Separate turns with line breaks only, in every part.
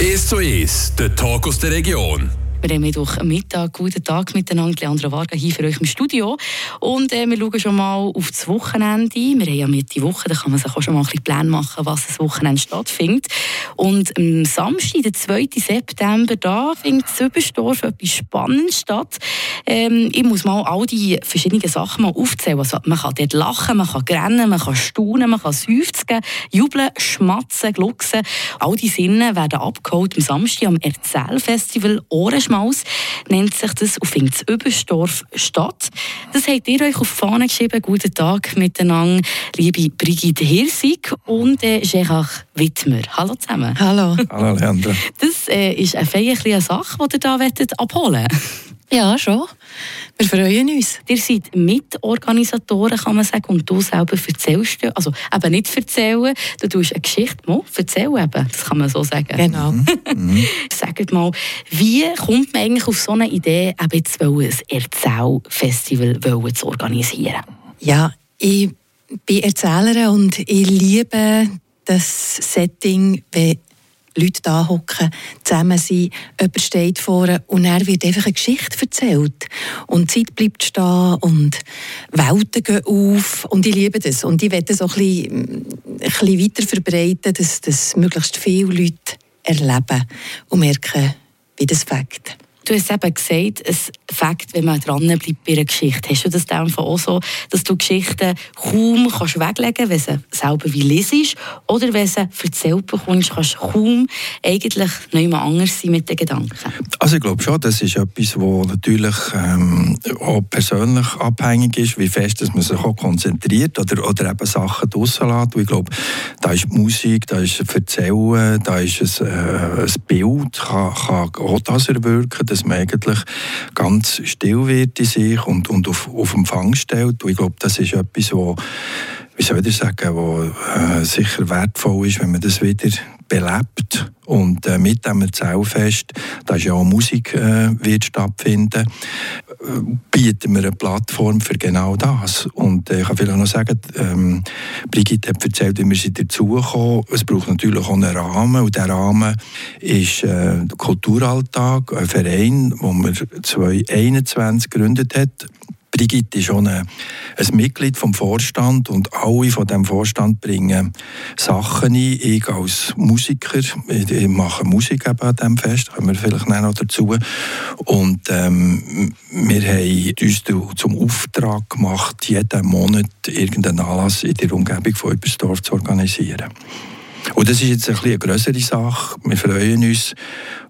1 zu 1, der Talk aus der Region.
Wir haben Mittwoch Mittag, guten Tag miteinander, Leandra Varga hier für euch im Studio. Und äh, wir schauen schon mal auf das Wochenende. Wir haben ja Mitte Woche, da kann man sich auch schon mal ein bisschen Pläne machen, was das Wochenende stattfindet. Und am Samstag, den 2. September, da findet Überstorf etwas Spannendes statt. Ähm, ich muss mal all die verschiedenen Sachen mal aufzählen. Also, man kann dort lachen, man kann rennen, man kann staunen, man kann seufzen, jubeln, schmatzen, glucksen. All die Sinne werden abgeholt am Samstag am Erzählfestival Ohren Schmaus nennt sich das findet das Überstorf statt. Das habt ihr euch auf die Fahne geschrieben. Guten Tag miteinander, liebe Brigitte Hirsig und äh, Gerard Wittmer. Hallo zusammen.
Hallo.
Hallo Leandra.
Das äh, ist eine feierliche Sache, die ihr hier abholen wollt.
Ja, schon. Wir freuen uns.
Ihr seid Mitorganisatoren, kann man sagen, und du selber erzählst, also eben nicht erzählen, du tust eine Geschichte mal erzählen eben, das kann man so sagen.
Genau.
Mhm. Sagt mal, wie kommt man eigentlich auf so eine Idee, eben jetzt ein Erzählfestival zu organisieren?
Ja, ich bin Erzählerin und ich liebe das Setting, wenn Leute da hocken, zusammen sind, jemand steht vorne und er wird einfach eine Geschichte erzählt. Und die Zeit bleibt stehen und Welten gehen auf und ich liebe das. Und ich werde das auch bisschen, ein bisschen weiter verbreiten, dass das möglichst viele Leute erleben und merken, wie das fängt.
Du hast eben gesagt, es Fakt, wenn man dran bleibt bei einer Geschichte. Hast du das dann auch so, dass du Geschichten kaum kannst weglegen kannst, wenn sie selber wie lesest, oder wenn sie erzählt bekommst, kannst du kaum eigentlich nicht mehr anders sein mit den Gedanken?
Also ich glaube schon, das ist etwas, das natürlich ähm, auch persönlich abhängig ist, wie fest dass man sich auch konzentriert oder, oder eben Sachen draussen lässt. ich glaube, da ist Musik, da ist Erzählen, da ist ein, äh, ein Bild, kann, kann auch das erwirken, dass man eigentlich ganz still wird in sich und, und auf, auf Empfang stellt. Und ich glaube, das ist etwas, wo, wie soll ich sagen, wo, äh, sicher wertvoll ist, wenn man das wieder belebt und äh, mit dem Erzählfest, da ja auch Musik äh, wird stattfinden, äh, bieten wir eine Plattform für genau das. Und äh, ich kann vielleicht noch sagen, ähm, Brigitte hat erzählt, wie wir sie dazugekommen. Es braucht natürlich auch einen Rahmen und der Rahmen ist äh, der Kulturalltag, ein Verein, den wir 2021 gegründet hat Brigitte ist schon ein, ein Mitglied vom Vorstand und alle von dem Vorstand bringen Sachen ein. Ich als Musiker, ich mache Musik eben an diesem Fest, kommen wir vielleicht noch dazu. Und ähm, wir haben uns zum Auftrag gemacht, jeden Monat irgendeinen Anlass in der Umgebung von Übersdorf zu organisieren. Und das ist jetzt ein bisschen eine größere Sache. Wir freuen uns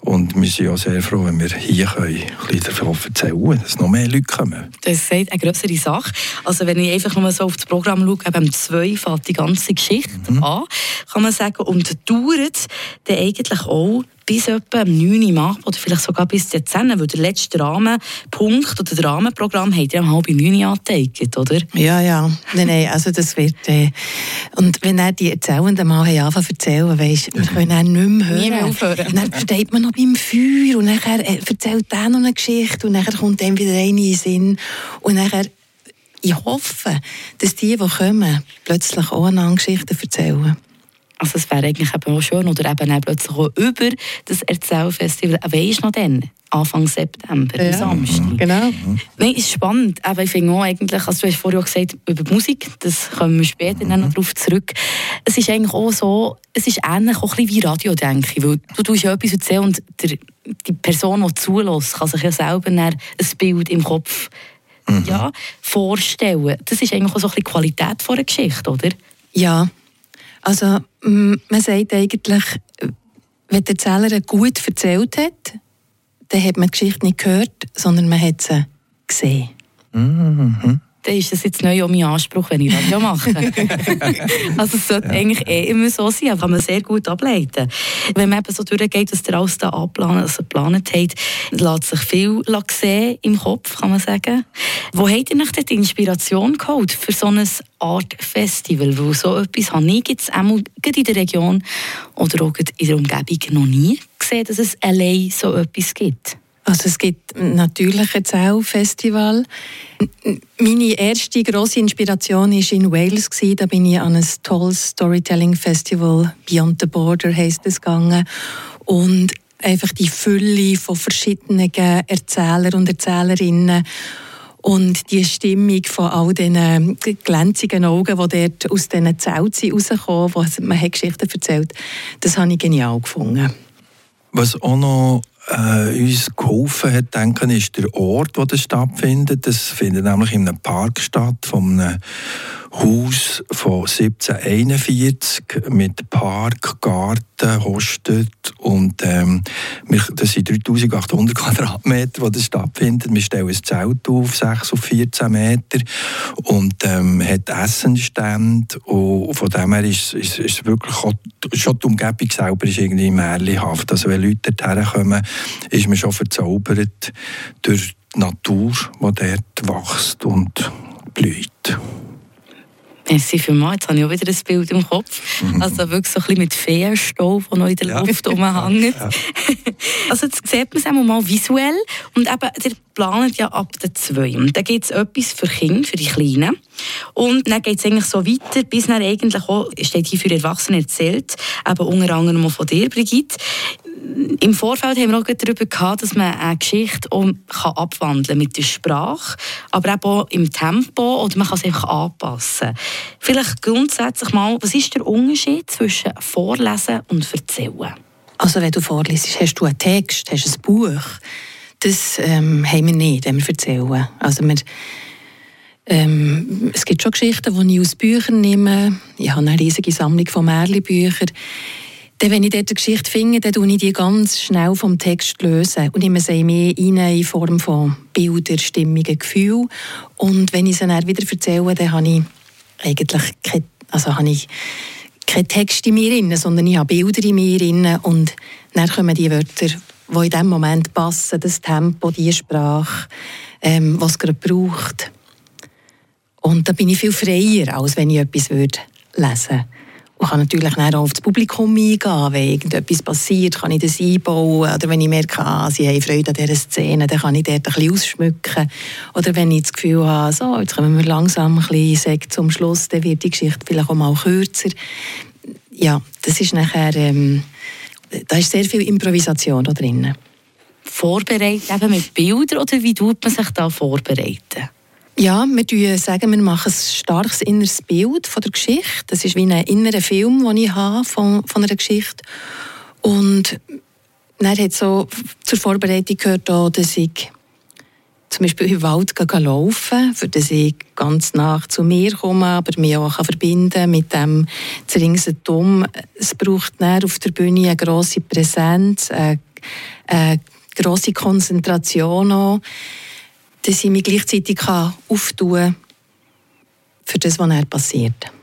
und wir sind auch sehr froh, wenn wir hier können, ein bisschen davon erzählen dass noch mehr Leute kommen.
Das ist eine größere Sache. Also wenn ich einfach nur so auf das Programm schaue, eben zwei fällt die ganze Geschichte mhm. an, kann man sagen, und dauert dann eigentlich auch bis etwa am 9. Uhr oder vielleicht sogar bis 10 weil der letzte Rahmenpunkt oder das Rahmenprogramm hat ja um halb 9 Uhr angeteigt, oder?
Ja, ja. Nein, nein, also das wird... Äh, und wenn er die Erzählenden mal anfangen zu erzählen, weisst, wir können dann nicht mehr hören.
Nie mehr aufhören.
dann steht man noch beim Feuer und dann äh, erzählt er noch eine Geschichte und dann kommt dann wieder eine in den Sinn und dann ich hoffe, dass die, die kommen, plötzlich auch eine Geschichte erzählen.
Also es wäre eigentlich eben auch schön, oder eben auch plötzlich auch über das Erzählfestival, weisst noch dann? Anfang September, ja, Samstag.
Genau.
Nein, ist spannend. Aber ich finde auch eigentlich, also du hast vorhin auch gesagt, über Musik, das kommen wir später mhm. noch darauf zurück. Es ist eigentlich auch so, es ist ähnlich auch ein bisschen wie Radio, denke ich. Weil du tust ja etwas erzählen und der, die Person, die zulässt, kann sich ja selber ein Bild im Kopf mhm. ja, vorstellen. Das ist eigentlich auch so ein bisschen die Qualität von einer Geschichte, oder?
Ja, also man sagt eigentlich, wenn der Erzähler gut erzählt hat, dann hat man die Geschichte nicht gehört, sondern man hat sie gesehen.
Mhm dann ist das jetzt neu auch mein Anspruch, wenn ich Radio mache. also es sollte ja. eigentlich eh immer so sein, kann man sehr gut ableiten. Wenn man eben so durchgeht, was der alles da abplanen, also geplant hat, lässt sich viel sehen im Kopf, kann man sagen. Wo habt ihr nach die Inspiration geholt für so eine Art Festival? Weil so etwas habe ich jetzt auch in der Region oder auch in der Umgebung noch nie gesehen, dass es allein so etwas gibt.
Also es gibt natürlich ein Zell-Festival. Meine erste große Inspiration war in Wales. Da bin ich an ein tolles Storytelling-Festival, Beyond the Border heisst es, gegangen. und einfach die Fülle von verschiedenen Erzählern und Erzählerinnen und die Stimmung von all diesen glänzigen Augen, die dort aus diesen Zelten rauskommen, wo man Geschichten erzählt, das habe ich genial gefunden.
Was auch noch äh, uns geholfen hat, denken, ist der Ort, wo das stattfindet. Das findet nämlich in einem Park statt, von einem Haus von 1741 mit Park, Garten, Hostet und ähm, das sind 3800 Quadratmeter, wo das stattfindet. Wir stellen ein Zelt auf, 6 auf 14 Meter und ähm, hat Essenstände und von dem her ist, ist, ist wirklich auch, schon die Umgebung selber ist irgendwie märchenhaft. Also wenn Leute dorthin kommen, ist man schon verzaubert durch die Natur, die dort wächst und blüht.
Merci vielmals. Jetzt habe ich auch wieder ein Bild im Kopf. Mhm. Also wirklich so ein bisschen mit Feenstaub, der noch in der. Luft rumhängt. Ja. also jetzt sieht man es einmal mal visuell. Und eben, ihr plant ja ab der 2. Und dann gibt es etwas für Kinder, für die Kleinen. Und dann geht es eigentlich so weiter, bis dann eigentlich auch, steht hier für Erwachsene erzählt, eben unter anderem auch von dir, Brigitte, im Vorfeld haben wir auch darüber gehabt, dass man eine Geschichte auch kann mit der Sprache, aber eben auch im Tempo oder man kann es einfach anpassen. Vielleicht grundsätzlich mal, was ist der Unterschied zwischen Vorlesen und Erzählen?
Also wenn du vorliest, hast du einen Text, hast ein Buch. Das ähm, haben wir nicht, wenn wir erzählen. Also wir, ähm, es gibt schon Geschichten, die ich aus Büchern nehme. Ich habe eine riesige Sammlung von Märchenbüchern. Dann, wenn ich dort eine Geschichte finde, dann löse ich die ganz schnell vom Text lösen und nehme sie mehr in Form von Bilder, Stimmungen, Gefühlen. Und wenn ich sie dann wieder erzähle, dann habe ich eigentlich keine, also habe ich keinen Text in mir drin, sondern ich habe Bilder in mir drin und dann kommen die Wörter, die in dem Moment passen, das Tempo, die Sprache, ähm, was es gerade braucht. Und da bin ich viel freier, als wenn ich etwas würde lesen würde. Und kann natürlich auch auf das Publikum eingehen. Wenn irgendetwas passiert, kann ich das einbauen. Oder wenn ich merke, ah, sie haben Freude an dieser Szene, dann kann ich dort ein bisschen ausschmücken. Oder wenn ich das Gefühl habe, so, jetzt kommen wir langsam ein bisschen zum Schluss, dann wird die Geschichte vielleicht auch mal kürzer. Ja, das ist nachher, ähm, da ist sehr viel Improvisation da drin.
Vorbereitet eben mit Bildern oder wie tut man sich da vorbereiten?
Ja, wir sagen, wir machen ein starkes inneres Bild von der Geschichte. Das ist wie ein innerer Film, den ich habe von, von einer Geschichte. Und dann hat so zur Vorbereitung gehört, auch, dass ich zum Beispiel im Wald laufen für dass ich ganz nach zu mir komme, aber mich auch verbinden mit dem Zeringsendum. Es braucht dann auf der Bühne eine grosse Präsenz, eine, eine grosse Konzentration auch dass ich mich gleichzeitig auftun kann für das, was er passiert.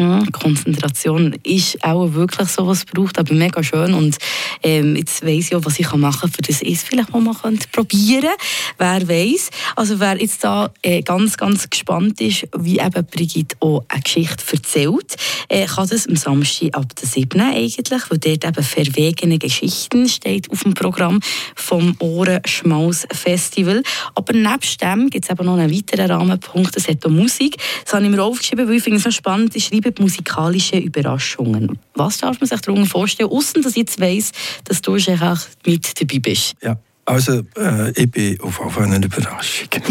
Ja, Konzentration ist auch wirklich so, was es braucht, aber mega schön. Und ähm, jetzt weiss ich auch, was ich machen kann, für das ist vielleicht mal probieren Wer weiß. Also wer jetzt da äh, ganz, ganz gespannt ist, wie eben Brigitte auch eine Geschichte erzählt, äh, kann das am Samstag ab der 7. eigentlich, weil dort eben «Verwegene Geschichten» steht auf dem Programm vom Ohrenschmaus Festival. Aber nebst dem gibt es eben noch einen weiteren Rahmenpunkt, das hat auch Musik. Das habe ich mir aufgeschrieben, weil ich finde es so spannend, ich schreibe musikalische Überraschungen. Was darf man sich darunter vorstellen, außer dass ich jetzt weiss, dass du auch mit dabei bist?
Ja. Also, äh, ich bin auf jeden Fall eine Überraschung.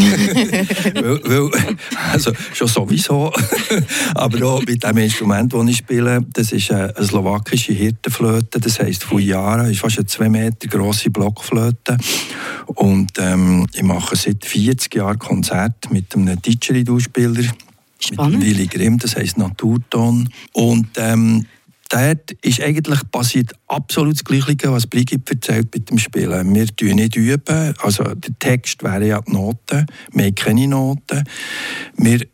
weil, weil, also, schon sowieso. Aber auch mit dem Instrument, das ich spiele, das ist eine, slowakische Hirtenflöte. Das heisst Fujara, ist fast eine zwei Meter grosse Blockflöte. Und ähm, ich mache seit 40 Jahren Konzerte mit einem Didgeridoo-Spieler
Spannend.
Mit Willy Grimm, das heisst Naturton. Und ähm, dort ist eigentlich passiert absolut das Gleiche, was Brigitte erzählt mit dem Spielen. Wir üben nicht üben, also der Text wäre ja die Noten, wir haben keine Noten. Wir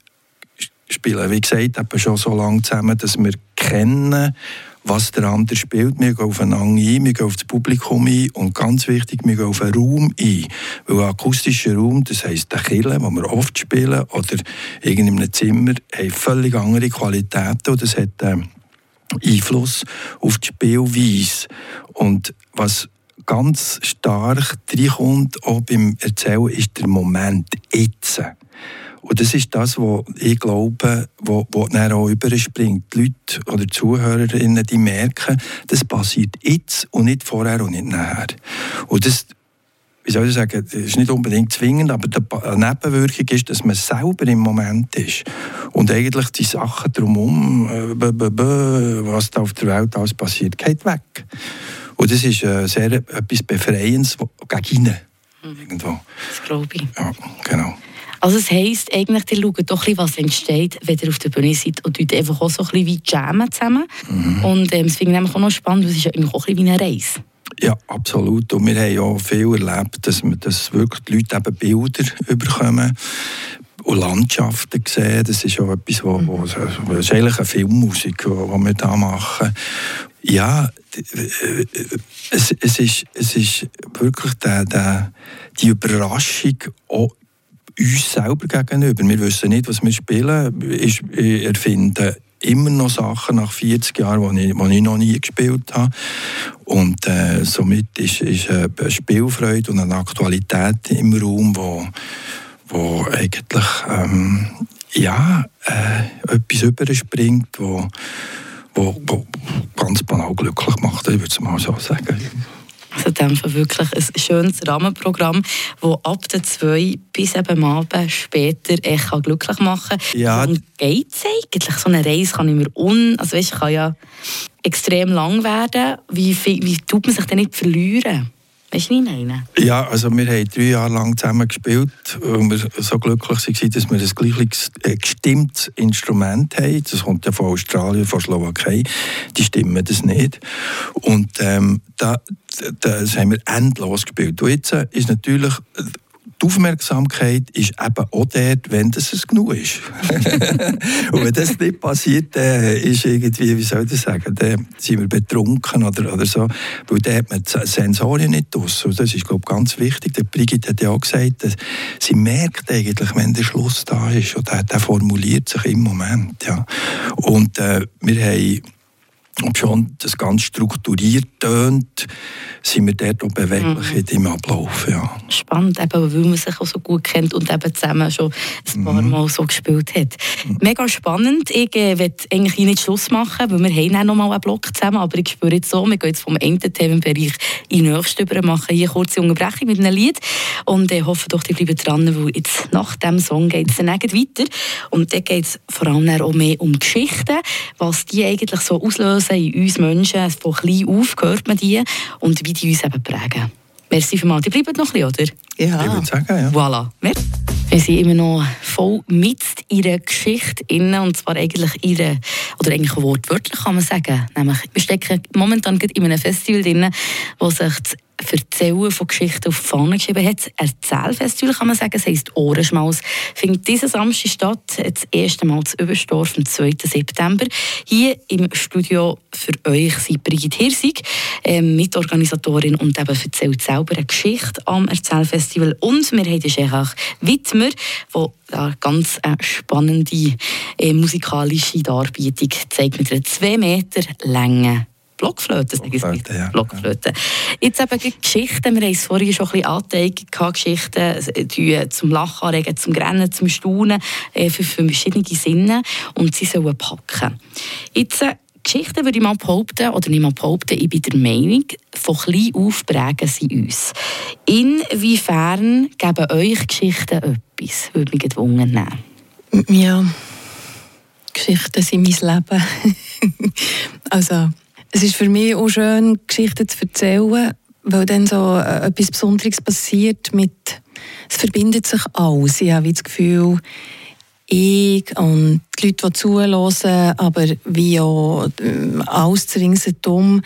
spielen, wie gesagt, schon so lange zusammen, dass wir kennen, was der andere spielt. Wir gehen aufeinander ein, wir gehen auf das Publikum ein und ganz wichtig, wir gehen auf einen Raum ein. Weil ein akustischer Raum, das heisst der Kille, wo wir oft spielen, oder in einem Zimmer, haben völlig andere Qualitäten und das hat äh, Einfluss auf die Spielweise. Und was ganz stark reinkommt, auch beim Erzählen, ist der Moment jetzt. Und das ist das, was ich glaube, wo, wo dann auch überspringt. Die Leute oder die Zuhörerinnen, die merken, das passiert jetzt und nicht vorher und nicht nachher. Und das, wie soll ich sagen, das ist nicht unbedingt zwingend, aber die Nebenwirkung ist, dass man selber im Moment ist. Und eigentlich die Sachen drumherum, äh, was da auf der Welt alles passiert, geht weg. Und das ist äh, sehr etwas Befreiendes gegen innen. Mhm. Irgendwo.
Das glaube ich.
Ja, genau.
Also es heisst eigentlich, ihr schaut doch ein was entsteht, wenn ihr auf der Bühne seid und dort einfach auch so ein bisschen wie jammen zusammen. Mhm. Und ähm, das finde ich auch noch spannend, weil es ist eigentlich auch ein bisschen wie eine Reise.
Ja, absolut. Und wir haben ja viel erlebt, dass, wir, dass wirklich die Leute eben Bilder bekommen und Landschaften sehen. Das ist ja etwas, wo, wo, das ist eigentlich eine Filmmusik, die wir da machen. Ja, es, es, ist, es ist wirklich der, der, die Überraschung auch uns selber gegenüber. Wir wissen nicht, was wir spielen. Ich erfinde immer noch Sachen nach 40 Jahren, die ich, die ich noch nie gespielt habe. Und äh, somit ist, ist eine Spielfreude und eine Aktualität im Raum, wo, wo eigentlich ähm, ja, äh, etwas überspringt, wo, wo, wo ganz banal glücklich macht, ich würde es mal so sagen.
Also in dem wirklich ein schönes Rahmenprogramm, das ab der 2 bis eben am Abend später echt glücklich machen kann.
Ja.
Und geht es eigentlich? So eine Reise kann ich mir un... Also weißt, kann ja extrem lang werden. Wie, wie tut man sich denn nicht verlieren?
Ja, also wir haben drei Jahre lang zusammen gespielt und wir so glücklich waren, dass wir ein gleiches äh, gestimmtes Instrument haben. Das kommt ja von Australien, von Slowakei. Die stimmen das nicht. Und ähm, da, das haben wir endlos gespielt. Und jetzt äh, ist natürlich die Aufmerksamkeit ist eben auch dort, wenn das es genug ist. und wenn das nicht passiert, dann ist irgendwie, wie soll ich das sagen, dann sind wir betrunken oder, oder so, weil dann hat man die Sensorien nicht aus. Und das ist, glaube ich, ganz wichtig. Der Brigitte hat ja auch gesagt, dass sie merkt eigentlich, wenn der Schluss da ist, und der, der formuliert sich im Moment. Ja. Und äh, wir haben ob schon das ganz strukturiert tönt, sind wir dort auch beweglich mhm. im Ablauf. Ja.
Spannend, eben, weil man sich auch so gut kennt und eben zusammen schon ein paar mhm. Mal so gespielt hat. Mhm. Mega spannend. Ich äh, will eigentlich nicht Schluss machen, weil wir haben auch noch mal einen Block zusammen, aber ich spüre jetzt so, wir gehen jetzt vom einen Themenbereich in den nächsten über, machen hier eine kurze Unterbrechung mit einem Lied und ich äh, hoffe doch, die bleiben dran, weil jetzt nach dem Song geht es dann weiter und dann geht es vor allem auch mehr um Geschichten, was die eigentlich so auslösen in uns Menschen. Von klein auf hört man die und wie die uns eben prägen. Merci vielmals. Die bleiben noch ein bisschen, oder?
Ja. Ich würde sagen, ja.
Voilà. Wir sind immer noch voll mit ihrer Geschichte inne und zwar eigentlich ihre oder eigentlich wortwörtlich kann man sagen. Nämlich, wir stecken momentan in einem Festival drin, wo sich das Erzählen von Geschichten auf die Fahne geschrieben hat. Erzählfestival kann man sagen, es heisst Ohrenschmaus. Findet diesen Samstag statt, das erste Mal zu Überstorf am 2. September. Hier im Studio für euch sind Brigitte Hirsig, äh, Mitorganisatorin und eben erzählt selber eine Geschichte am Erzählfestival. Und wir haben den Wittmer, der eine ganz äh, spannende äh, musikalische Darbietung zeigt mit einer 2 Meter langen Blockflöte, sage ich
Blockflöte, ja.
Blockflöte. Jetzt eben Geschichten, wir haben es vorhin schon ein bisschen angezeigt, Geschichten die zum Lachen anregen, zum Rennen, zum Staunen, äh, für, für verschiedene Sinne und sie sollen packen. Jetzt äh, Geschichten würde ich mal behaupten, oder nicht mal behaupten, ich bin der Meinung, von klein auf prägen sie uns. Inwiefern geben euch Geschichten etwas? Würde mich gewungen nehmen.
Ja, Geschichten sind mein Leben. also es ist für mich auch schön, Geschichten zu erzählen, weil dann so äh, etwas Besonderes passiert mit, es verbindet sich alles. Ich habe das Gefühl, ich und die Leute, die zuhören, aber wie auch äh, alles ringsherum,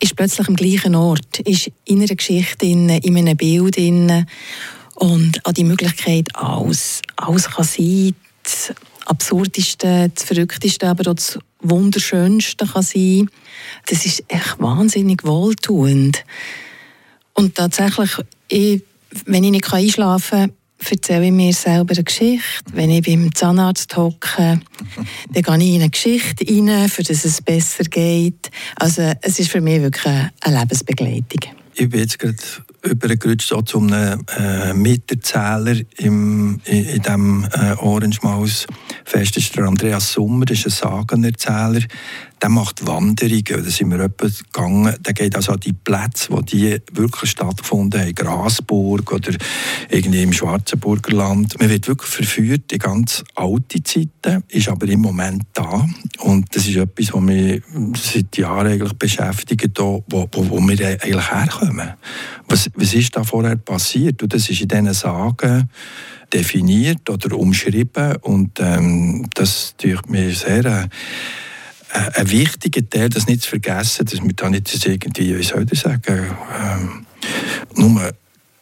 ist plötzlich am gleichen Ort, ist in einer Geschichte, in, in einem Bild. In, und an die Möglichkeit, alles, alles kann sein. Das Absurdeste, das Verrückteste, aber auch das Wunderschönste kann sein. Das ist echt wahnsinnig wohltuend. Und tatsächlich, ich, wenn ich nicht einschlafen kann, erzähle ich mir selber eine Geschichte. Wenn ich beim Zahnarzt hocke, dann gehe ich in eine Geschichte rein, für dass es besser geht. Also es ist für mich wirklich eine Lebensbegleitung.
Ich bin jetzt gerade übergerutscht so zu einem äh, Miterzähler im, in, in diesem äh, Orange Maus Fest. Ist der Andreas Sommer, das ist ein Sagenerzähler der macht Wanderungen. Da sind wir gegangen. Der geht also an die Plätze, wo die wirklich stattgefunden haben. Grasburg oder irgendwie im Schwarzenburger Land. Man wird wirklich verführt in ganz alte Zeiten, ist aber im Moment da. Und das ist etwas, was mich seit Jahren eigentlich beschäftigt, wo, wo, wo wir eigentlich herkommen. Was, was ist da vorher passiert? Und das ist in diesen Sagen definiert oder umschrieben. Und ähm, das tut mir sehr... Äh, ein wichtiger Teil, das nicht zu vergessen, dass wir da nicht irgendwie, wie soll ich sagen, ähm, nur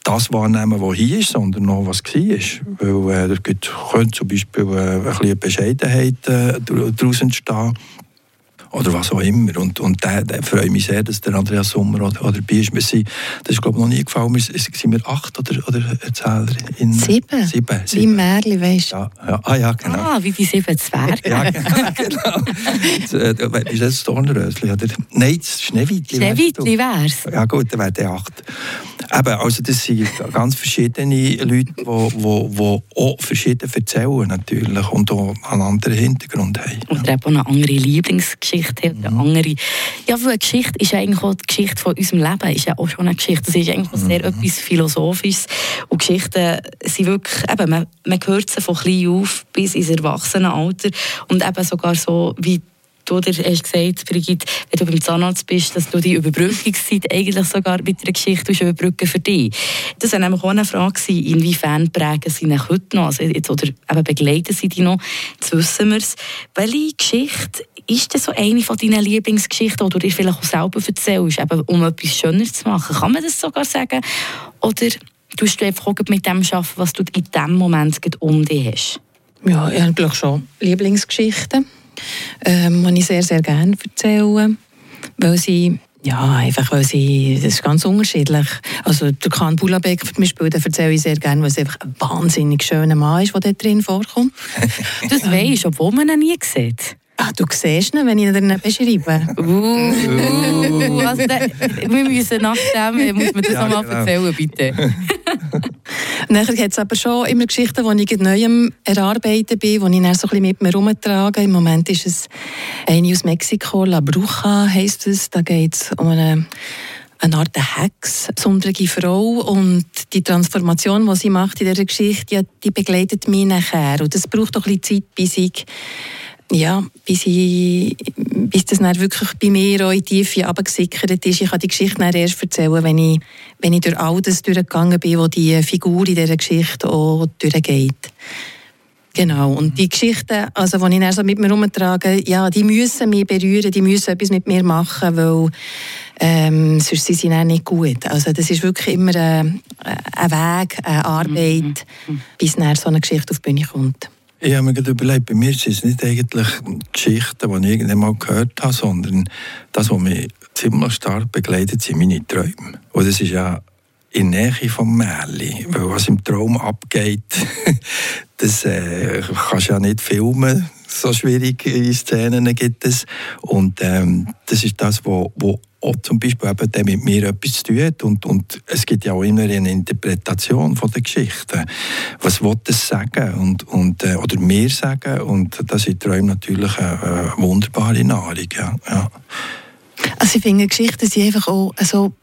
das wahrnehmen, was hier ist, sondern noch was war. Weil äh, da könnte zum Beispiel äh, ein bisschen Bescheidenheit äh, daraus entstehen oder was auch immer. Und, und da, da freue ich mich sehr, dass der Andreas Sommer oder, oder dabei ist. Wir sind, das ist glaube ich noch nie gefallen. Wir, sind wir acht oder, oder Erzähler?
In, sieben.
Sieben.
Wie im Märchen, weißt
du. Ja, ja. Ah ja, genau.
Ah, wie die sieben Zwerge.
ja, genau. genau. ist das Dornrösli? Oder? Nein, das Schneewittli.
Schneewittli wäre es.
Ja gut, dann wäre der acht. Eben, also das sind ganz verschiedene Leute, die, die, die auch verschieden erzählen natürlich und auch einen anderen Hintergrund haben.
Oder eben eine andere Lieblingsgeschichte haben. Mhm. andere, ja, weil eine Geschichte ist eigentlich auch die Geschichte von unserem Leben, ist ja auch schon eine Geschichte. Das ist eigentlich mhm. sehr etwas Philosophisches und Geschichten sind wirklich, eben, man, man hört sie von klein auf bis ins Erwachsenenalter und eben sogar so wie du hast gesagt, Brigitte, wenn du beim Zahnarzt bist, dass du die Überbrückungszeit eigentlich sogar mit einer Geschichte überbrücken für dich. Das war nämlich auch eine Frage, inwiefern prägen sie ihn heute noch, also jetzt, oder eben begleiten sie die noch, jetzt wissen wir es. Welche Geschichte ist das so eine von deinen Lieblingsgeschichten, die du dir vielleicht auch selber erzählst, eben, um etwas schöner zu machen? Kann man das sogar sagen? Oder tust du einfach mit dem arbeiten, was du in dem Moment um dich hast?
Ja, ich habe schon Lieblingsgeschichten ähm, die ich sehr, sehr gerne erzähle, weil sie ja, einfach weil sie, das ist ganz unterschiedlich. Also der Kahn Bulabek zum Beispiel, den erzähle ich sehr gerne, weil es einfach ein wahnsinnig schöner Mann ist, der dort drin vorkommt.
das weisst obwohl man ihn nie sieht.
Ah, du siehst ihn, wenn ich ihn beschreibe.
Uh, also der, wir müssen nach dem, muss man das ja, nochmal genau. erzählen, bitte.
Nachher gibt es aber schon immer Geschichten, die ich neuem erarbeiten bin, die ich dann so ein bisschen mit mir herumtrage. Im Moment ist es eine aus Mexiko, La Bruja heisst es. Da geht es um eine eine Art Hex, besondere Frau und die Transformation, die sie macht in dieser Geschichte, ja, die begleitet mich nachher. Und das braucht auch ein bisschen Zeit, bis ich ja, bis, ich, bis das dann wirklich bei mir auch in die Tiefe runtergesickert ist. Ich kann die Geschichte dann erst erzählen, wenn ich, wenn ich durch all das durchgegangen bin, wo die Figur in dieser Geschichte auch durchgeht. Genau, und die Geschichten, also, die ich dann so mit mir herumtrage, ja, die müssen mich berühren, die müssen etwas mit mir machen, weil ähm, sonst sind sie dann nicht gut. Also das ist wirklich immer ein, ein Weg, eine Arbeit, mhm. bis dann so eine Geschichte auf die Bühne kommt.
Ich habe mir gerade überlegt, bei mir sind es nicht eigentlich Geschichten, die ich irgendwann mal gehört habe, sondern das, was mich ziemlich stark begleitet, sind meine Träume. Und das ist ja in Nähe vom Märchen, weil was im Traum abgeht, das äh, kannst du ja nicht filmen, so schwierige Szenen gibt es. Und ähm, das ist das, was auch zum Beispiel eben der mit mir etwas zu tun hat. Und, und es gibt ja auch immer eine Interpretation von der Geschichte. Was will das sagen und, und, äh, oder mir sagen? Und das sind Träume natürlich eine, eine wunderbare Nahrung. Ja. ja.
Also ich finde, Geschichten sind einfach auch so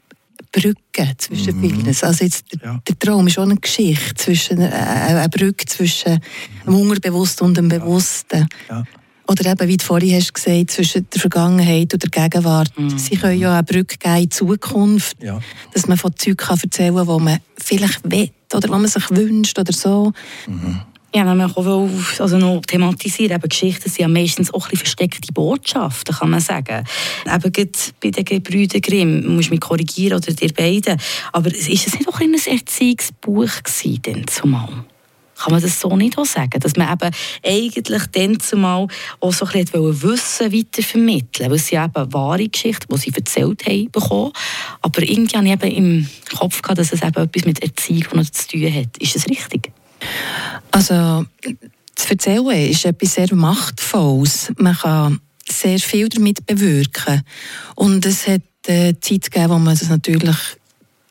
Brücke zwischen mhm. Also jetzt, ja. der Traum ist auch eine Geschichte, zwischen, äh, eine Brücke zwischen dem Unbewussten und dem Bewussten. Ja. Ja. Oder eben, wie du vorhin hast gesagt, zwischen der Vergangenheit und der Gegenwart. Mhm. Sie können ja eine Brücke geben in die Zukunft, ja. dass man von Zeug erzählen kann, die man vielleicht will oder was man sich wünscht oder so.
Mhm. Ja, wenn man auch also noch thematisieren eben Geschichten sind ja meistens auch ein versteckte Botschaften, kann man sagen. Eben bei den Gebrüdern Grimm, muss mich korrigieren, oder dir beiden. Aber ist es nicht auch ein Erziehungsbuch gewesen, denn zumal? Kann man das so nicht auch sagen, dass man eben eigentlich dann zumal auch so ein bisschen Wissen weitervermitteln weil es ja eben wahre Geschichten, die sie erzählt haben, bekommen. Aber irgendwie habe ich eben im Kopf gehabt, dass es eben etwas mit Erziehung zu tun hat. Ist das richtig?
Also, das Erzählen ist etwas sehr Machtvolles. Man kann sehr viel damit bewirken. Und es hat eine Zeit gegeben, wo man das natürlich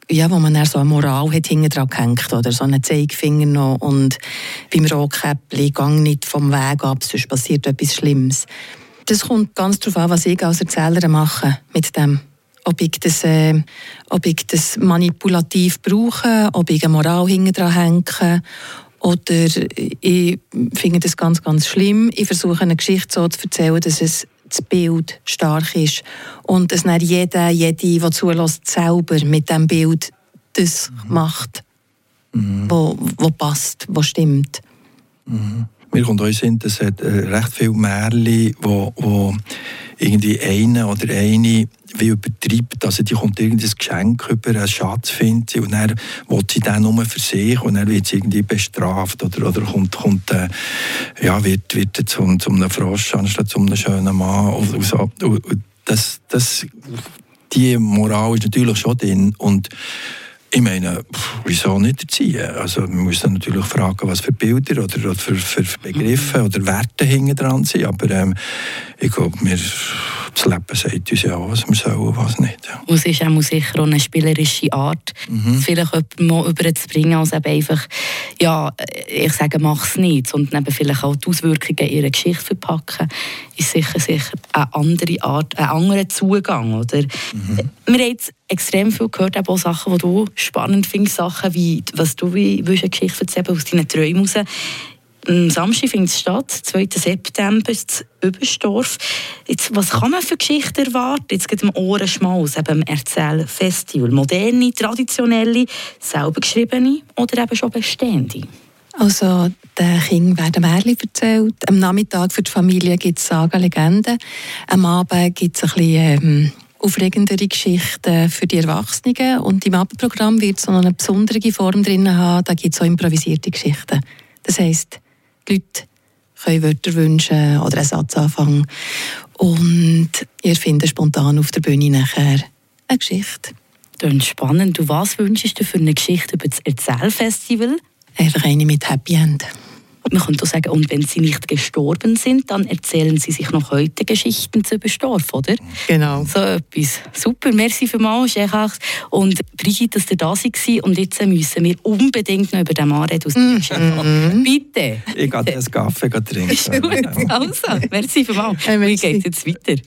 ja, wo man dann so eine Moral hat hinten dran gehängt oder so einen Zeigefinger noch und beim Rotkäppli gang nicht vom Weg ab, sonst passiert etwas Schlimmes. Das kommt ganz darauf an, was ich als Erzähler mache mit dem. Ob ich das, äh, ob ich das manipulativ brauche, ob ich eine Moral hinten dran hänge oder ich finde das ganz, ganz schlimm. Ich versuche eine Geschichte so zu erzählen, dass es das Bild stark ist und dass nicht jeder, jede, der zulässt, selber mit dem Bild das mhm. macht, mhm. Wo, wo passt, wo stimmt.
Mhm. Mir kommt euch Sinn, es hat äh, recht viele Märchen, wo, wo irgendwie eine oder eine wie übertreibt, also die kommt irgendein Geschenk über, einen Schatz findet sie und dann will sie den nur für sich und dann wird sie irgendwie bestraft oder, oder kommt, kommt äh, ja, wird, wird zum, zum einem Frosch anstatt zum einem schönen Mann und, so. und das, das, die Moral ist natürlich schon drin und ich meine, wieso nicht erziehen? Also man muss dann natürlich fragen, was für Bilder oder, oder für, für Begriffe mhm. oder Werte hinten dran sind. Aber ähm, ich glaube, wir das Leben sagt uns ja was wir sollen und was nicht. Ja.
Und es ist auch sicher auch eine spielerische Art, mhm. vielleicht jemanden überzubringen, als eben einfach, ja, ich sage, mach es nicht, sondern eben vielleicht auch die Auswirkungen ihrer Geschichte verpacken, ist sicher, sicher eine andere Art, ein anderer Zugang. Oder? Mhm. Wir haben jetzt extrem viel gehört, auch Sachen, die du spannend findest, Sachen wie, was du wie, willst, eine Geschichte erzählen aus deinen Träumen raus. Am Samstag findet es statt, 2. September, in Überstorf. Jetzt, was kann man für Geschichten erwarten? Jetzt geht im Ohrenschmaus, eben im Erzählfestival. Moderne, traditionelle, selber geschriebene oder eben schon bestehende?
Also, den Kindern werden Märchen erzählt. Am Nachmittag für die Familie gibt es Sagen, Legenden. Am Abend gibt es ein bisschen ähm, aufregendere Geschichten für die Erwachsenen. Und im Abendprogramm wird es noch eine besondere Form drin haben. Da gibt es auch improvisierte Geschichten. Das heisst, die Leute können Wörter wünschen oder einen Satz anfangen. Und ihr findet spontan auf der Bühne nachher eine Geschichte.
Das ist spannend. Du, was wünschst du für eine Geschichte über das Erzählfestival?
Einfach eine mit Happy End.
Man könnte auch sagen, und wenn sie nicht gestorben sind, dann erzählen sie sich noch heute Geschichten zu Überstorf, oder?
Genau.
So etwas. Super, merci vielmals, Echach. Und Brigitte, dass ihr da war. Und jetzt müssen wir unbedingt noch über den Mann reden aus
mm -hmm.
Bitte.
Ich gehe einen Kaffee trinken.
Also, merci vielmals. Wie geht es jetzt weiter?